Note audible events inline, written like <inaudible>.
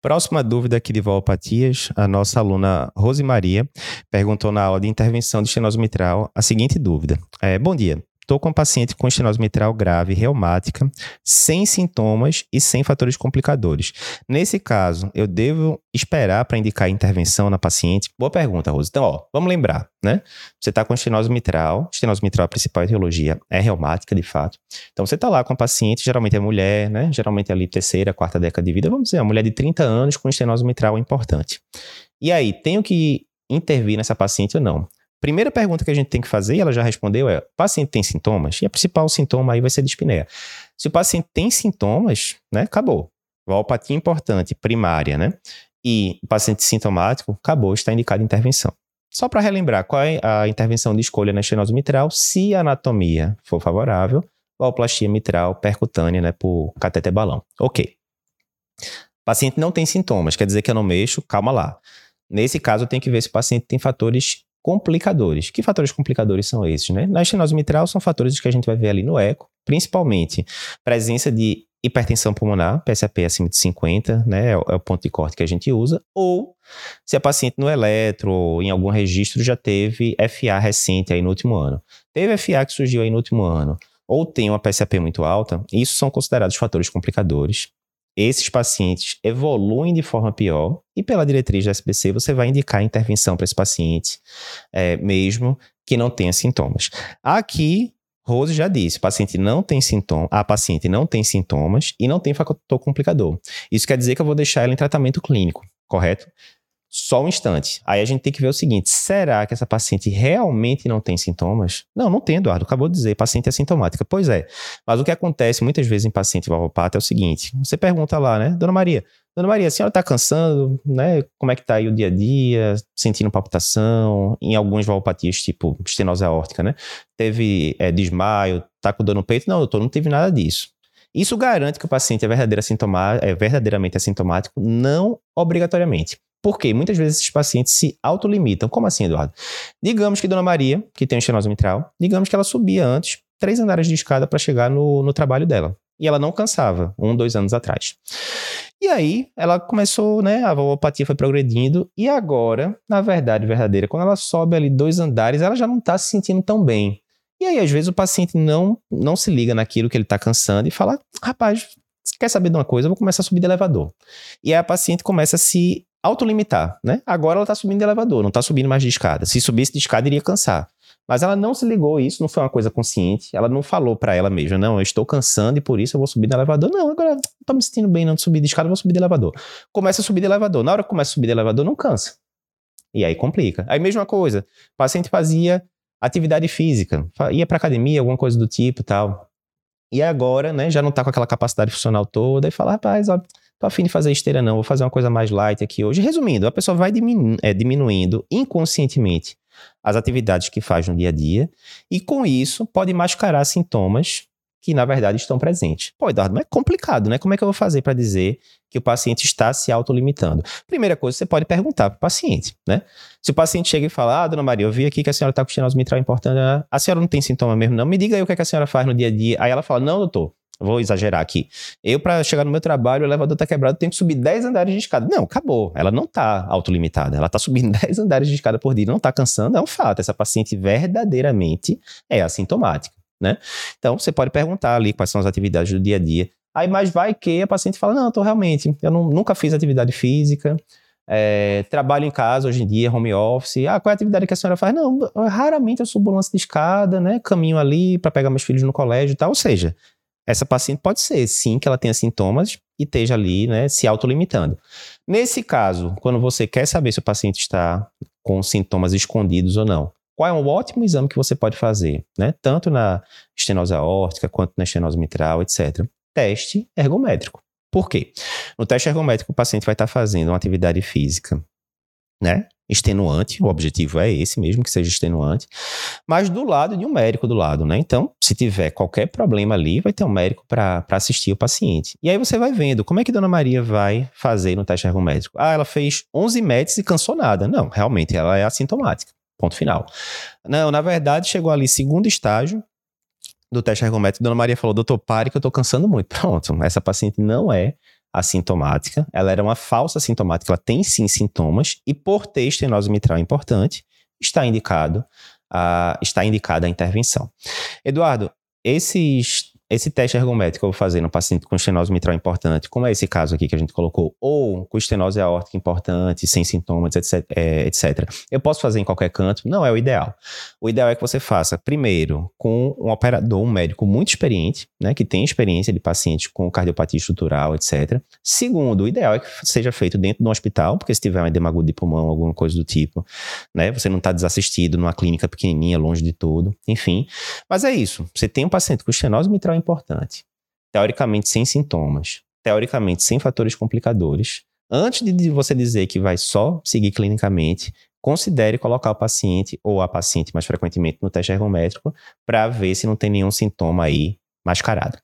Próxima dúvida aqui de valopatias, a nossa aluna Rose Maria perguntou na aula de intervenção de estenose mitral a seguinte dúvida. É, bom dia, Estou com um paciente com estenose mitral grave, reumática, sem sintomas e sem fatores complicadores. Nesse caso, eu devo esperar para indicar intervenção na paciente? Boa pergunta, Rose. Então, ó, vamos lembrar, né? Você está com estenose mitral, estenose mitral, a principal etiologia é reumática, de fato. Então, você está lá com a paciente, geralmente é mulher, né? Geralmente é ali terceira, quarta década de vida, vamos dizer, uma mulher de 30 anos com estenose mitral importante. E aí, tenho que intervir nessa paciente ou não? Primeira pergunta que a gente tem que fazer, e ela já respondeu, é: o paciente tem sintomas? E a principal sintoma aí vai ser dispneia. Se o paciente tem sintomas, né, acabou. Valpatia importante, primária, né? E o paciente sintomático, acabou, está indicado intervenção. Só para relembrar, qual é a intervenção de escolha na estenose mitral? Se a anatomia for favorável, valplastia mitral percutânea, né, por cateter balão. Ok. Paciente não tem sintomas, quer dizer que eu não mexo, calma lá. Nesse caso, eu tenho que ver se o paciente tem fatores complicadores. Que fatores complicadores são esses? Né? Na estenose mitral são fatores que a gente vai ver ali no eco, principalmente presença de hipertensão pulmonar, PSAP acima de 50, né, é, é o ponto de corte que a gente usa, ou se a paciente no eletro ou em algum registro já teve FA recente aí no último ano. Teve FA que surgiu aí no último ano, ou tem uma PSAP muito alta, isso são considerados fatores complicadores esses pacientes evoluem de forma pior e pela diretriz da SBC você vai indicar intervenção para esse paciente, é, mesmo que não tenha sintomas. Aqui, Rose já disse, paciente não tem sintoma, a paciente não tem sintomas e não tem fator complicador. Isso quer dizer que eu vou deixar ela em tratamento clínico, correto? Só um instante. Aí a gente tem que ver o seguinte: será que essa paciente realmente não tem sintomas? Não, não tem, Eduardo. Acabou de dizer, paciente é sintomática. Pois é. Mas o que acontece muitas vezes em paciente valvopata é o seguinte: você pergunta lá, né, Dona Maria, Dona Maria, a senhora está cansando, né? Como é que está aí o dia a dia? Sentindo palpitação? Em algumas valvopatias, tipo estenose aórtica, né? Teve é, desmaio, tá com dor no peito? Não, doutor, não teve nada disso. Isso garante que o paciente é, verdadeira é verdadeiramente assintomático? Não obrigatoriamente. Porque muitas vezes esses pacientes se autolimitam. Como assim, Eduardo? Digamos que Dona Maria, que tem estenose mitral, digamos que ela subia antes três andares de escada para chegar no, no trabalho dela. E ela não cansava, um, dois anos atrás. E aí, ela começou, né? A valvopatia foi progredindo. E agora, na verdade verdadeira, quando ela sobe ali dois andares, ela já não está se sentindo tão bem. E aí, às vezes, o paciente não, não se liga naquilo que ele está cansando e fala: rapaz, quer saber de uma coisa? Eu vou começar a subir de elevador. E aí a paciente começa a se autolimitar, né? Agora ela está subindo de elevador, não está subindo mais de escada. Se subisse de escada, iria cansar. Mas ela não se ligou isso, não foi uma coisa consciente. Ela não falou para ela mesma, não, eu estou cansando e por isso eu vou subir de elevador. Não, agora não tô me sentindo bem não de subir de escada, vou subir de elevador. Começa a subir de elevador. Na hora que começa a subir de elevador, não cansa. E aí complica. Aí mesma coisa, o paciente fazia atividade física, ia para academia, alguma coisa do tipo, tal. E agora, né, já não tá com aquela capacidade funcional toda e fala, rapaz, ó, tô afim de fazer esteira não, vou fazer uma coisa mais light aqui hoje. Resumindo, a pessoa vai diminu é, diminuindo inconscientemente as atividades que faz no dia a dia e com isso pode mascarar sintomas que na verdade estão presentes. Pô, Eduardo, mas é complicado, né? Como é que eu vou fazer para dizer que o paciente está se autolimitando? Primeira coisa, você pode perguntar para o paciente, né? Se o paciente chega e fala, ah, dona Maria, eu vi aqui que a senhora está com estenose mitral importante, né? a senhora não tem sintoma mesmo, não? Me diga aí o que, é que a senhora faz no dia a dia. Aí ela fala, não, doutor, Vou exagerar aqui. Eu, para chegar no meu trabalho, o elevador está quebrado, tenho que subir 10 andares de escada. Não, acabou. Ela não está autolimitada. Ela está subindo <laughs> 10 andares de escada por dia, não está cansando, é um fato. Essa paciente verdadeiramente é assintomática, né? Então, você pode perguntar ali quais são as atividades do dia a dia. Aí, mas vai que a paciente fala, não, tô realmente, eu não, nunca fiz atividade física, é, trabalho em casa hoje em dia, home office. Ah, qual é a atividade que a senhora faz? Não, raramente eu subo lance de escada, né? Caminho ali para pegar meus filhos no colégio e tal. Ou seja, essa paciente pode ser, sim, que ela tenha sintomas e esteja ali, né, se autolimitando. Nesse caso, quando você quer saber se o paciente está com sintomas escondidos ou não, qual é um ótimo exame que você pode fazer, né? Tanto na estenose aórtica quanto na estenose mitral, etc. Teste ergométrico. Por quê? No teste ergométrico, o paciente vai estar fazendo uma atividade física, né? Extenuante, o objetivo é esse mesmo, que seja extenuante, mas do lado de um médico do lado, né? Então, se tiver qualquer problema ali, vai ter um médico para assistir o paciente. E aí você vai vendo como é que Dona Maria vai fazer no teste ergométrico. Ah, ela fez 11 METs e cansou nada. Não, realmente ela é assintomática. Ponto final. Não, na verdade, chegou ali segundo estágio do teste ergométrico, Dona Maria falou, doutor, pare que eu tô cansando muito. <laughs> Pronto, essa paciente não é assintomática, ela era uma falsa sintomática, ela tem sim sintomas, e por ter estenose mitral importante, está indicado a, está indicada a intervenção. Eduardo, esses esse teste ergométrico que eu vou fazer no paciente com estenose mitral importante, como é esse caso aqui que a gente colocou, ou com estenose aórtica importante, sem sintomas, etc, é, etc. Eu posso fazer em qualquer canto? Não é o ideal. O ideal é que você faça, primeiro, com um operador, um médico muito experiente, né, que tem experiência de paciente com cardiopatia estrutural, etc. Segundo, o ideal é que seja feito dentro de um hospital, porque se tiver um edema agudo de pulmão, alguma coisa do tipo, né, você não está desassistido numa clínica pequenininha, longe de tudo, enfim. Mas é isso. Você tem um paciente com estenose mitral importante. Teoricamente sem sintomas, teoricamente sem fatores complicadores. Antes de você dizer que vai só seguir clinicamente, considere colocar o paciente ou a paciente mais frequentemente no teste ergométrico para ver se não tem nenhum sintoma aí mascarado.